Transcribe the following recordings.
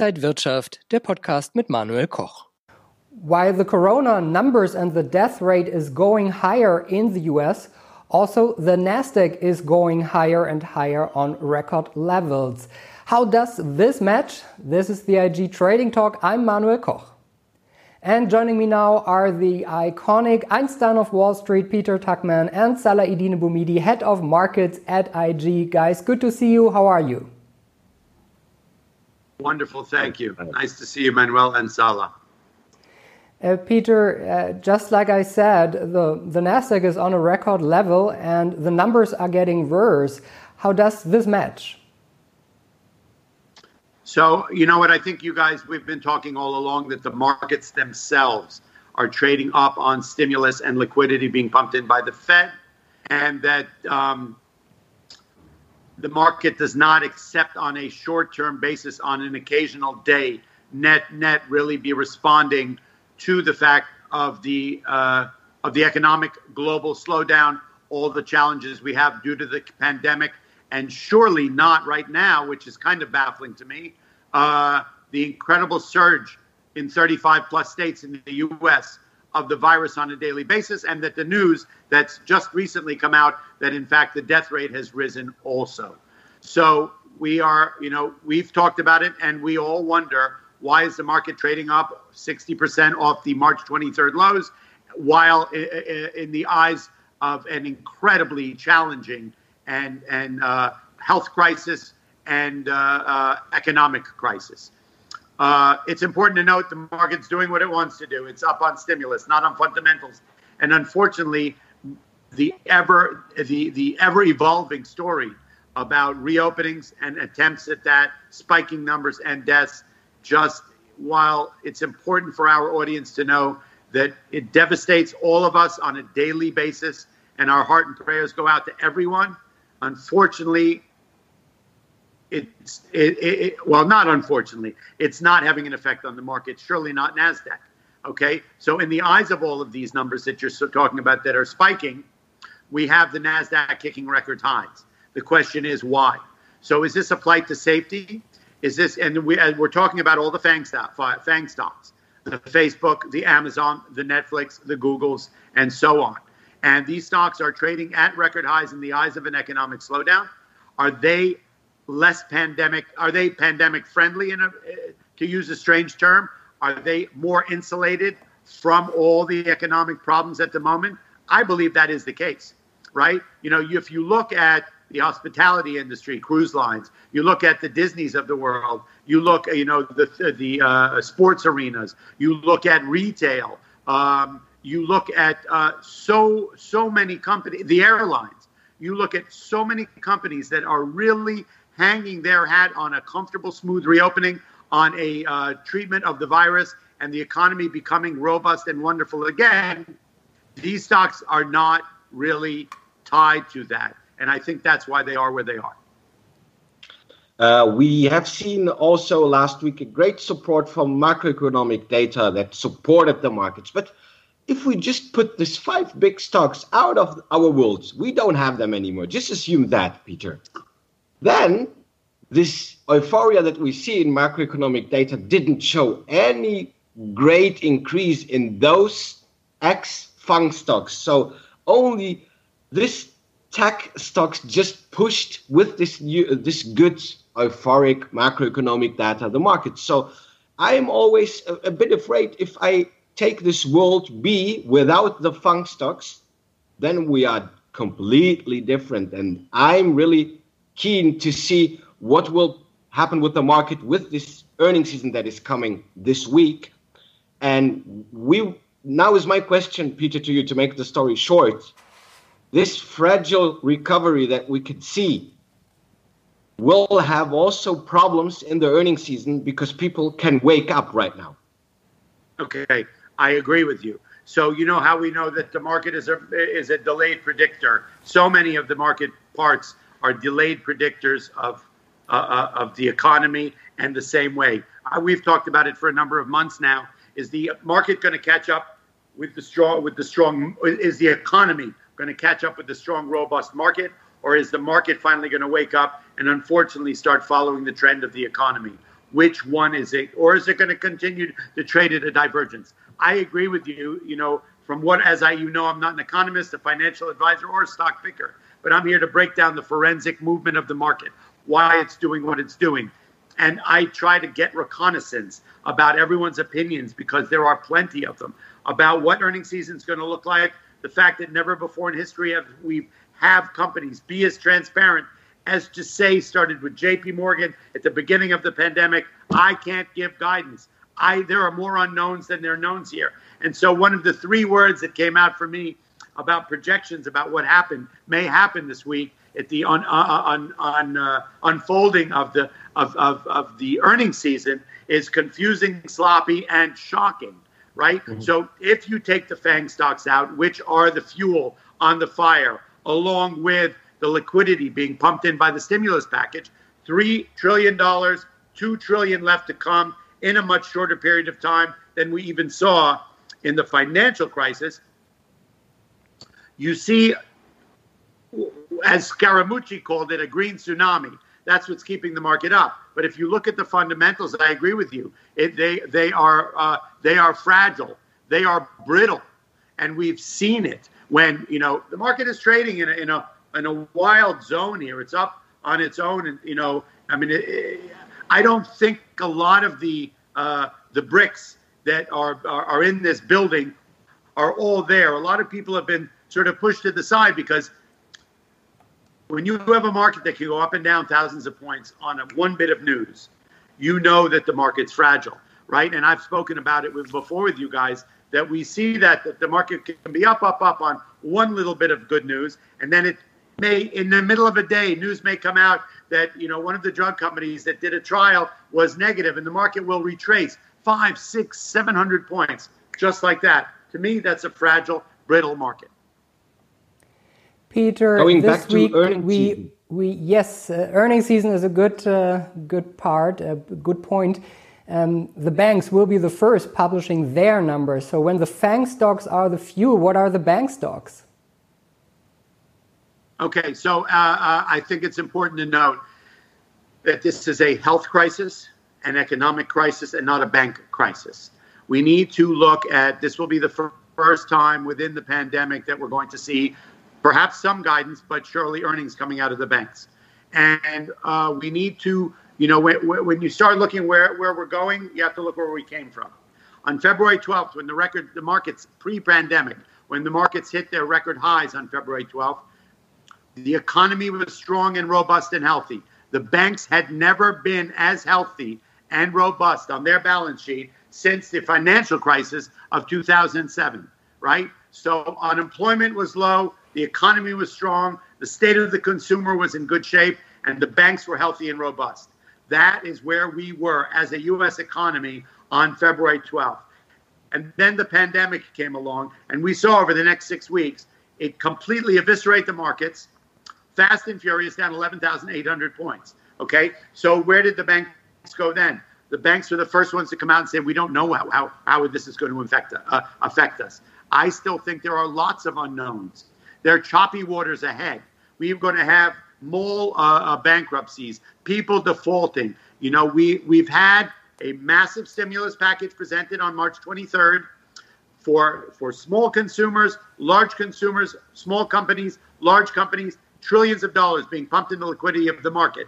Inside Wirtschaft, der Podcast mit Manuel Koch. While the corona numbers and the death rate is going higher in the US, also the Nasdaq is going higher and higher on record levels. How does this match? This is the IG Trading Talk. I'm Manuel Koch. And joining me now are the iconic Einstein of Wall Street, Peter Tuchman, and Salah-Eddine Bouhmidi, head of markets at IG. Guys, good to see you. How are you? Wonderful, thank you. Nice to see you, Manuel and Salah. Uh, Peter, uh, just like I said, the, the Nasdaq is on a record level and the numbers are getting worse. How does this match? So, you know what? I think you guys, we've been talking all along that the markets themselves are trading up on stimulus and liquidity being pumped in by the Fed, and that um, the market does not accept on a short term basis, on an occasional day, net, net, really be responding to the fact of the, uh, of the economic global slowdown, all the challenges we have due to the pandemic, and surely not right now, which is kind of baffling to me, uh, the incredible surge in 35 plus states in the U.S. of the virus on a daily basis, and that the news that's just recently come out that in fact the death rate has risen also. So we are, you know, we've talked about it, and we all wonder why is the market trading up 60% off the March 23rd lows, while in the eyes of an incredibly challenging and and uh, health crisis and uh, uh, economic crisis. Uh, it's important to note the market's doing what it wants to do. It's up on stimulus, not on fundamentals. And unfortunately, the ever the the ever evolving story about reopenings and attempts at that, spiking numbers and deaths, just while it's important for our audience to know that it devastates all of us on a daily basis, and our heart and prayers go out to everyone. Unfortunately, it's it, it, well, not unfortunately, it's not having an effect on the market. Surely not Nasdaq. Okay, so in the eyes of all of these numbers that you're talking about that are spiking, we have the Nasdaq kicking record highs. The question is why. So is this a flight to safety? Is this and we we're talking about all the FANG stock, FANG stocks, the Facebook, the Amazon, the Netflix, the Googles, and so on. And these stocks are trading at record highs in the eyes of an economic slowdown. Are they less pandemic? Are they pandemic friendly? In a, to use a strange term, are they more insulated from all the economic problems at the moment? I believe that is the case, right? You know, if you look at the hospitality industry, cruise lines, you look at the Disneys of the world, you look, you know, the the uh, sports arenas, you look at retail, um, you look at uh, so so many companies, the airlines. You look at so many companies that are really hanging their hat on a comfortable, smooth reopening, on a uh, treatment of the virus, and the economy becoming robust and wonderful again, these stocks are not really tied to that. And I think that's why they are where they are. Uh, we have seen also last week a great support from macroeconomic data that supported the markets. But if we just put these five big stocks out of our world, we don't have them anymore. Just assume that, Peter then this euphoria that we see in macroeconomic data didn't show any great increase in those ex fang stocks. So only this tech stocks just pushed with this new, this good euphoric macroeconomic data the market. So I am always a, a bit afraid if I take this world B without the fang stocks, then we are completely different. And I'm really keen to see what will happen with the market with this earning season that is coming this week. And we now is my question, Peter, to you to make the story short. This fragile recovery that we could see will have also problems in the earning season because people can wake up right now. Okay, I agree with you. So you know how we know that the market is a is a delayed predictor. So many of the market parts are delayed predictors of uh, uh, of the economy and the same way. Uh, we've talked about it for a number of months now. Is the market going to catch up with the strong with the strong is the economy going to catch up with the strong robust market or is the market finally going to wake up and unfortunately start following the trend of the economy? which one is it, or is it going to continue to trade at a divergence? I agree with you. You know, from what as I you know, I'm not an economist, a financial advisor, or a stock picker, but I'm here to break down the forensic movement of the market, why it's doing what it's doing. And I try to get reconnaissance about everyone's opinions because there are plenty of them about what earnings season is going to look like. The fact that never before in history have we have companies be as transparent as to say started with JP Morgan at the beginning of the pandemic. I can't give guidance. I there are more unknowns than there are knowns here. And so one of the three words that came out for me about projections about what happened may happen this week at the on, on, on uh, unfolding of the of, of, of the earnings season is confusing, sloppy, and shocking. Right. Mm-hmm. So if you take the Fang stocks out, which are the fuel on the fire, along with the liquidity being pumped in by the stimulus package, three trillion dollars, two trillion left to come in a much shorter period of time than we even saw in the financial crisis. You see, as Scaramucci called it, a green tsunami. That's what's keeping the market up. But if you look at the fundamentals, I agree with you. It, they they are uh, they are fragile. They are brittle, and we've seen it when you know the market is trading in a, in a in a wild zone here. It's up on its own, and you know, I mean, it, it, I don't think a lot of the uh, the bricks that are, are, are in this building are all there. A lot of people have been sort of pushed to the side because when you have a market that can go up and down thousands of points on a, one bit of news, you know that the market's fragile, right? And I've spoken about it with, before with you guys that we see that, that the market can be up, up, up on one little bit of good news, and then it may in the middle of a day news may come out that you know one of the drug companies that did a trial was negative and the market will retrace five six seven hundred points just like that. To me that's a fragile brittle market peter Going this week we season. we yes uh, earnings season is a good uh, good part a good point um, the banks will be the first publishing their numbers so when the fang stocks are the few what are the bank stocks Okay, so uh, uh, I think it's important to note that this is a health crisis, an economic crisis, and not a bank crisis. We need to look at this, will be the fir- first time within the pandemic that we're going to see perhaps some guidance, but surely earnings coming out of the banks. And uh, we need to, you know, when, when you start looking where, where we're going, you have to look where we came from. On February 12th, when the record, the markets pre-pandemic, when the markets hit their record highs on February 12th, the economy was strong and robust and healthy. The banks had never been as healthy and robust on their balance sheet since the financial crisis of 2007, right? So unemployment was low, the economy was strong, the state of the consumer was in good shape, and the banks were healthy and robust. That is where we were as a U.S. economy on February 12th. And then the pandemic came along, and we saw over the next six weeks it completely eviscerate the markets fast and furious down 11,800 points. Okay, so where did the banks go then? The banks were the first ones to come out and say we don't know how how, how this is going to affect uh, affect us. I still think there are lots of unknowns. There are choppy waters ahead. We're going to have mall uh, uh, bankruptcies, people defaulting. You know, we we've had a massive stimulus package presented on March 23rd for for small consumers, large consumers, small companies, large companies trillions of dollars being pumped into liquidity of the market,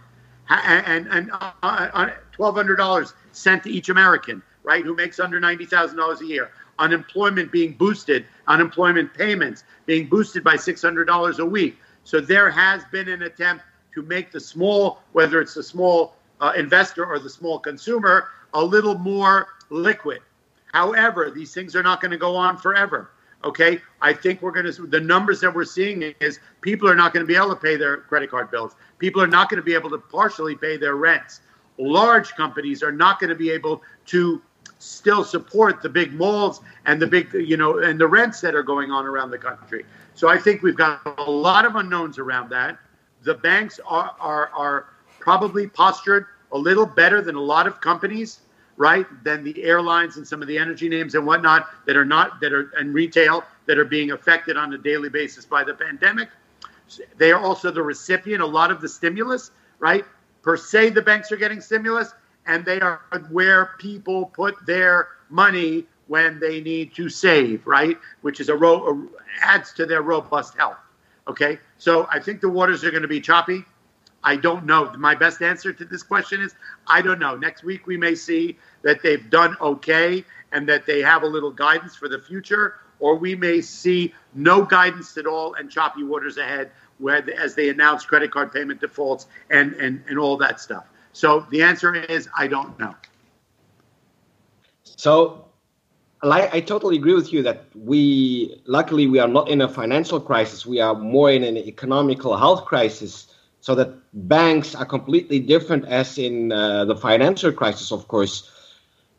and and uh, uh, twelve hundred dollars sent to each American, right, who makes under ninety thousand dollars a year. Unemployment being boosted, unemployment payments being boosted by six hundred dollars a week. So there has been an attempt to make the small, whether it's the small uh, investor or the small consumer, a little more liquid. However, these things are not going to go on forever. Okay, I think we're going to. The numbers that we're seeing is people are not going to be able to pay their credit card bills. People are not going to be able to partially pay their rents. Large companies are not going to be able to still support the big malls and the big, you know, and the rents that are going on around the country. So I think we've got a lot of unknowns around that. The banks are are, are probably postured a little better than a lot of companies right, than the airlines and some of the energy names and whatnot that are not that are and retail that are being affected on a daily basis by the pandemic. They are also the recipient a lot of the stimulus, right? Per se, the banks are getting stimulus, and they are where people put their money when they need to save, right? Which is a ro- adds to their robust health. Okay, so I think the waters are going to be choppy. I don't know. My best answer to this question is I don't know. Next week we may see that they've done okay and that they have a little guidance for the future, or we may see no guidance at all and choppy waters ahead where as they announce credit card payment defaults and, and, and all that stuff. So the answer is I don't know. So I totally agree with you that we, luckily, we are not in a financial crisis. We are more in an economical health crisis. So that banks are completely different, as in uh, the financial crisis, of course.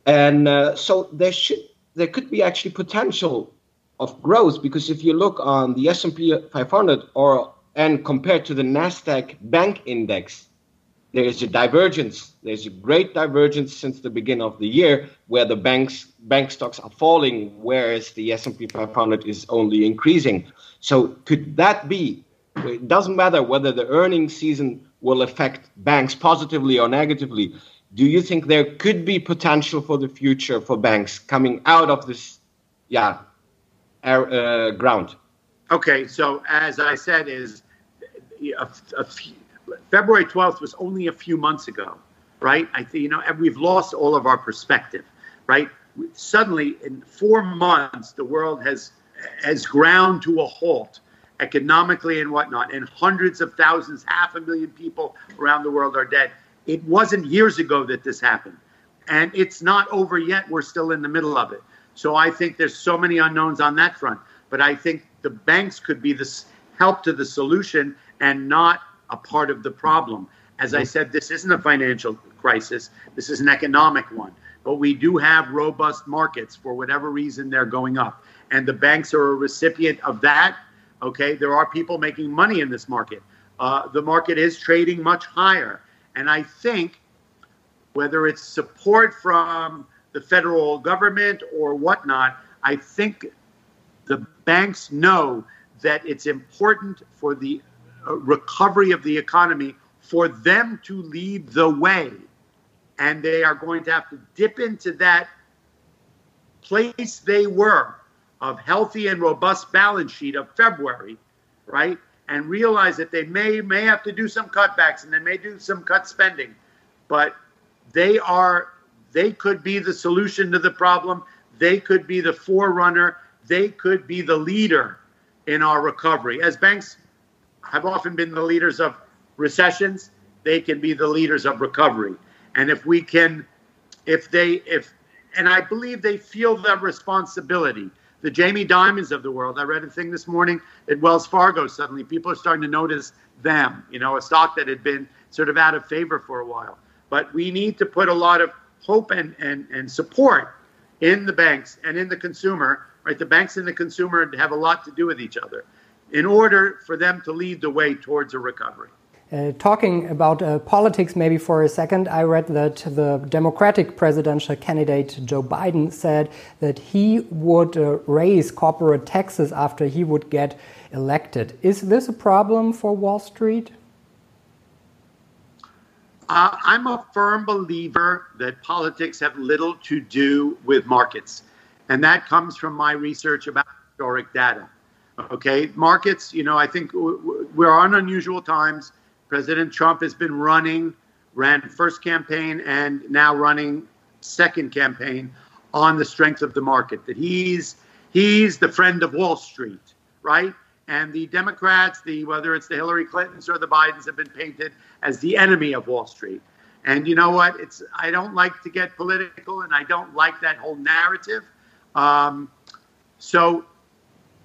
And uh, so there should, there could be actually potential of growth because if you look on the S&P 500 or and compared to the Nasdaq Bank Index, there is a divergence. There's a great divergence since the beginning of the year, where the banks bank stocks are falling, whereas the S&P 500 is only increasing. So could that be? It doesn't matter whether the earnings season will affect banks positively or negatively. Do you think there could be potential for the future for banks coming out of this, yeah, air, uh, ground? Okay, so as I said, is a, a few, February 12th was only a few months ago, right? I think, you know, we've lost all of our perspective, right? Suddenly, in four months, the world has has ground to a halt economically and whatnot, and hundreds of thousands, half a million people around the world are dead. It wasn't years ago that this happened, and it's not over yet. We're still in the middle of it. So I think there's so many unknowns on that front. But I think the banks could be this help to the solution and not a part of the problem. As I said, this isn't a financial crisis, this is an economic one. But we do have robust markets for whatever reason they're going up. And the banks are a recipient of that. Okay, there are people making money in this market. Uh, the market is trading much higher. And I think whether it's support from the federal government or whatnot, I think the banks know that it's important for the recovery of the economy for them to lead the way. And they are going to have to dip into that place they were of healthy and robust balance sheet of February, right? And realize that they may may have to do some cutbacks and they may do some cut spending, but they are they could be the solution to the problem. They could be the forerunner. They could be the leader in our recovery. As banks have often been the leaders of recessions. They can be the leaders of recovery. And if we can, if they, if, and I believe they feel that responsibility. The Jamie Dimons of the world. I read a thing this morning at Wells Fargo. Suddenly, people are starting to notice them. You know, a stock that had been sort of out of favor for a while. But we need to put a lot of hope and and, and support in the banks and in the consumer. Right, the banks and the consumer have a lot to do with each other in order for them to lead the way towards a recovery. Uh, talking about uh, politics, maybe for a second, I read that the Democratic presidential candidate Joe Biden said that he would uh, raise corporate taxes after he would get elected. Is this a problem for Wall Street? Uh, I'm a firm believer that politics have little to do with markets. And that comes from my research about historic data. Okay, markets, you know, I think we're on unusual times. President Trump has been running, ran first campaign, and now running second campaign on the strength of the market. That he's he's the friend of Wall Street, right? And the Democrats, the whether it's the Hillary Clintons or the Bidens, have been painted as the enemy of Wall Street. And you know what? It's I don't like to get political, and I don't like that whole narrative. Um, so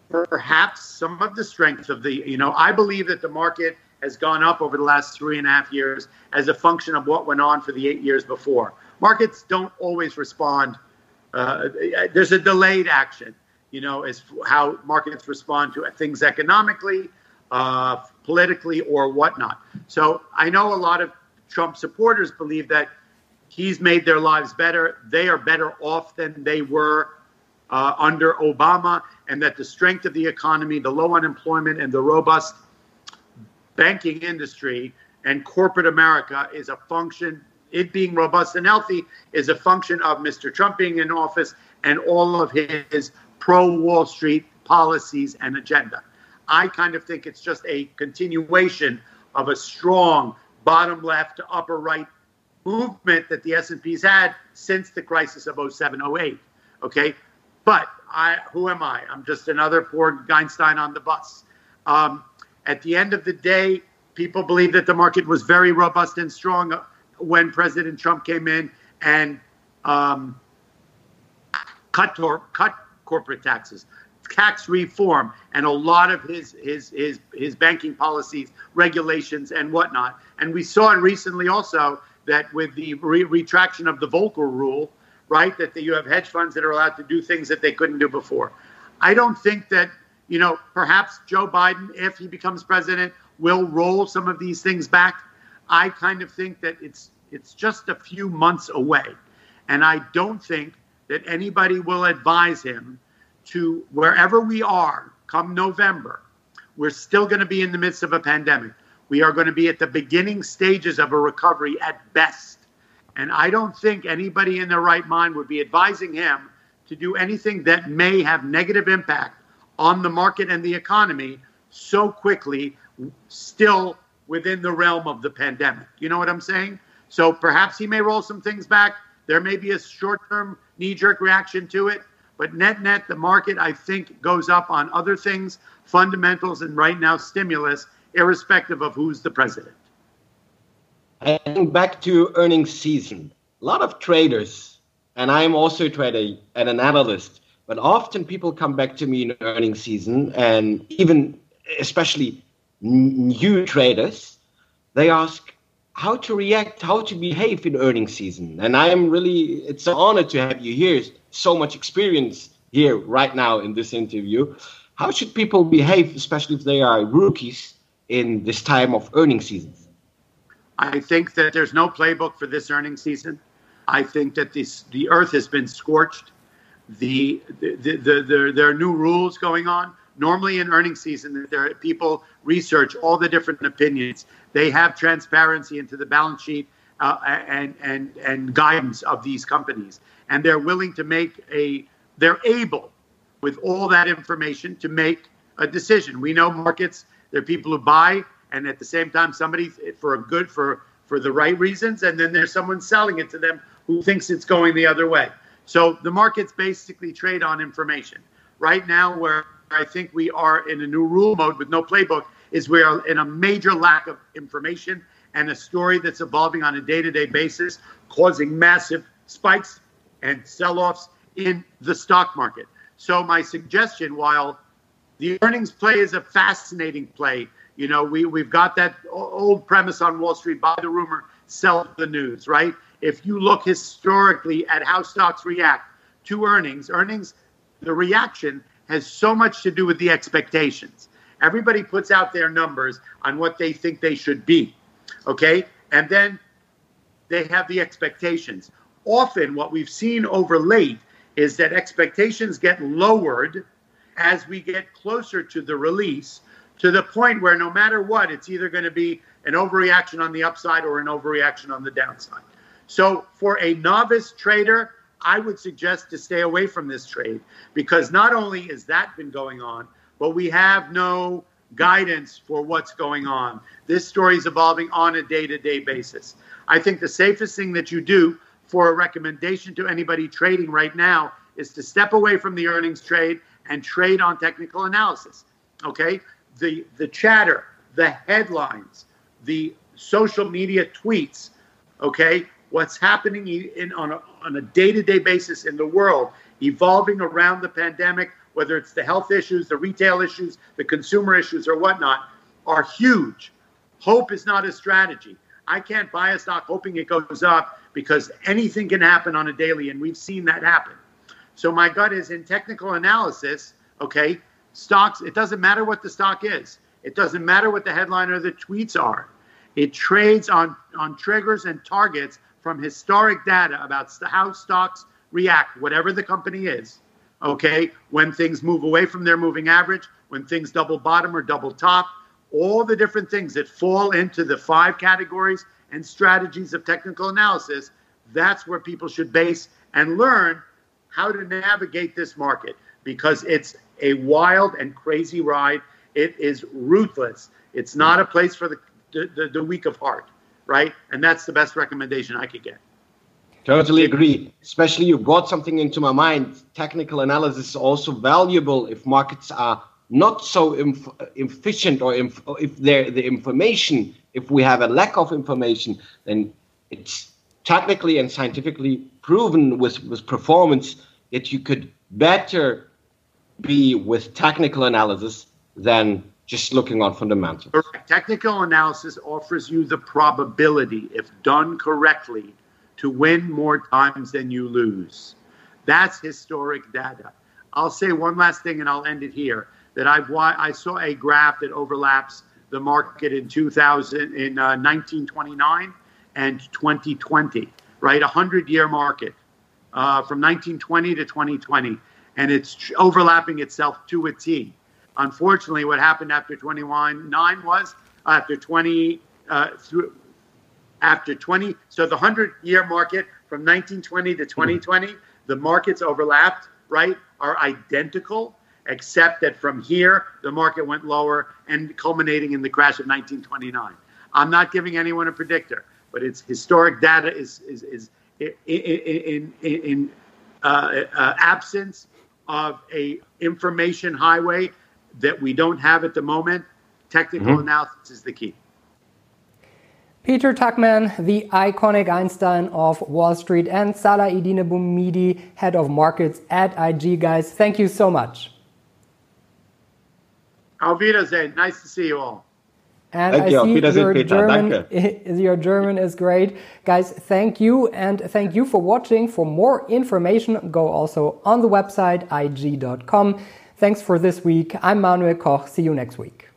perhaps some of the strength of the, you know, I believe that the market has gone up over the last three and a half years as a function of what went on for the eight years before. Markets don't always respond. Uh, there's a delayed action, you know, as how markets respond to things economically, uh, politically, or whatnot. So I know a lot of Trump supporters believe that he's made their lives better. They are better off than they were uh, under Obama, and that the strength of the economy, the low unemployment, and the robust banking industry and corporate America is a function it being robust and healthy is a function of Mr. Trump being in office and all of his pro Wall Street policies and agenda. I kind of think it's just a continuation of a strong bottom left to upper right movement that the S&P's had since the crisis of 0708. Okay? But I who am I? I'm just another poor Einstein on the bus. Um, at the end of the day, people believe that the market was very robust and strong when President Trump came in and um, cut tor- cut corporate taxes, tax reform, and a lot of his his his his banking policies, regulations, and whatnot. And we saw it recently also that with the re- retraction of the Volcker rule, right, that you have hedge funds that are allowed to do things that they couldn't do before. I don't think that you know perhaps Joe Biden, if he becomes president, will roll some of these things back. I kind of think that it's it's just a few months away, and I don't think that anybody will advise him to wherever we are come November. We're still going to be in the midst of a pandemic. We are going to be at the beginning stages of a recovery at best. And I don't think anybody in their right mind would be advising him to do anything that may have negative impact on the market and the economy so quickly, still within the realm of the pandemic. You know what I'm saying? So perhaps he may roll some things back. There may be a short term knee jerk reaction to it. But net net, the market, I think, goes up on other things, fundamentals, and right now stimulus, irrespective of who's the president. And back to earnings season. A lot of traders, and I'm also a trader and an analyst, but often people come back to me in earnings season, and even especially new traders, they ask, how to react, how to behave in earnings season. And I am really, it's an honor to have you here. So much experience here right now in this interview. How should people behave, especially if they are rookies in this time of earnings season? I think that there's no playbook for this earnings season. I think that this the earth has been scorched. The, the, the, the, the there are new rules going on normally in earnings season there are people research all the different opinions they have transparency into the balance sheet uh, and and and guidance of these companies and they're willing to make a they're able with all that information to make a decision we know markets there are people who buy and at the same time somebody for a good for for the right reasons and then there's someone selling it to them who thinks it's going the other way so the markets basically trade on information right now where I think we are in a new rule mode with no playbook is we are in a major lack of information and a story that's evolving on a day-to-day basis, causing massive spikes and sell-offs in the stock market. So my suggestion, while the earnings play is a fascinating play, you know, we, we've got that old premise on Wall Street, buy the rumor, sell the news, right? If you look historically at how stocks react to earnings, earnings, the reaction has so much to do with the expectations. Everybody puts out their numbers on what they think they should be. Okay? And then they have the expectations. Often, what we've seen over late is that expectations get lowered as we get closer to the release to the point where no matter what, it's either going to be an overreaction on the upside or an overreaction on the downside. So, for a novice trader, I would suggest to stay away from this trade because not only has that been going on, but we have no guidance for what's going on. This story is evolving on a day to day basis. I think the safest thing that you do for a recommendation to anybody trading right now is to step away from the earnings trade and trade on technical analysis. Okay? The the chatter, the headlines, the social media tweets, okay? what's happening in, on, a, on a day-to-day basis in the world, evolving around the pandemic, whether it's the health issues, the retail issues, the consumer issues, or whatnot, are huge. Hope is not a strategy. I can't buy a stock hoping it goes up because anything can happen on a daily, and we've seen that happen. So my gut is in technical analysis, okay, stocks, it doesn't matter what the stock is. It doesn't matter what the headline or the tweets are. It trades on, on triggers and targets from historic data about how stocks react, whatever the company is, okay, when things move away from their moving average, when things double bottom or double top, all the different things that fall into the five categories and strategies of technical analysis, that's where people should base and learn how to navigate this market because it's a wild and crazy ride. It is ruthless. It's not a place for the, the, the weak of heart, right? And that's the best recommendation I could get. Totally agree. Especially you brought something into my mind. Technical analysis is also valuable if markets are not so efficient or inf- if the information, if we have a lack of information, then it's technically and scientifically proven with, with performance that you could better be with technical analysis than just looking on fundamentals. Correct. Technical analysis offers you the probability, if done correctly, to win more times than you lose. That's historic data. I'll say one last thing and I'll end it here. That I've I saw a graph that overlaps the market in 2000 in uh, 1929 and 2020, right? A hundred year market uh, from 1920 to 2020, and it's overlapping itself to a T. Unfortunately, what happened after 21 nine was after 20 uh, through after 20 so the 100 year market from 1920 to 2020 mm-hmm. the markets overlapped right are identical except that from here the market went lower and culminating in the crash of 1929 i'm not giving anyone a predictor but it's historic data is is, is in, in, in, in uh, uh, absence of a information highway that we don't have at the moment technical mm-hmm. analysis is the key Peter Tuchman, the iconic Einstein of Wall Street, and Salah Eddine Bouhmidi, head of markets at IG. Guys, thank you so much. Auf Wiedersehen. Nice to see you all. And thank I you. see your German, your German is great. Guys, thank you. And thank you for watching. For more information, go also on the website ig.com. Thanks for this week. I'm Manuel Koch. See you next week.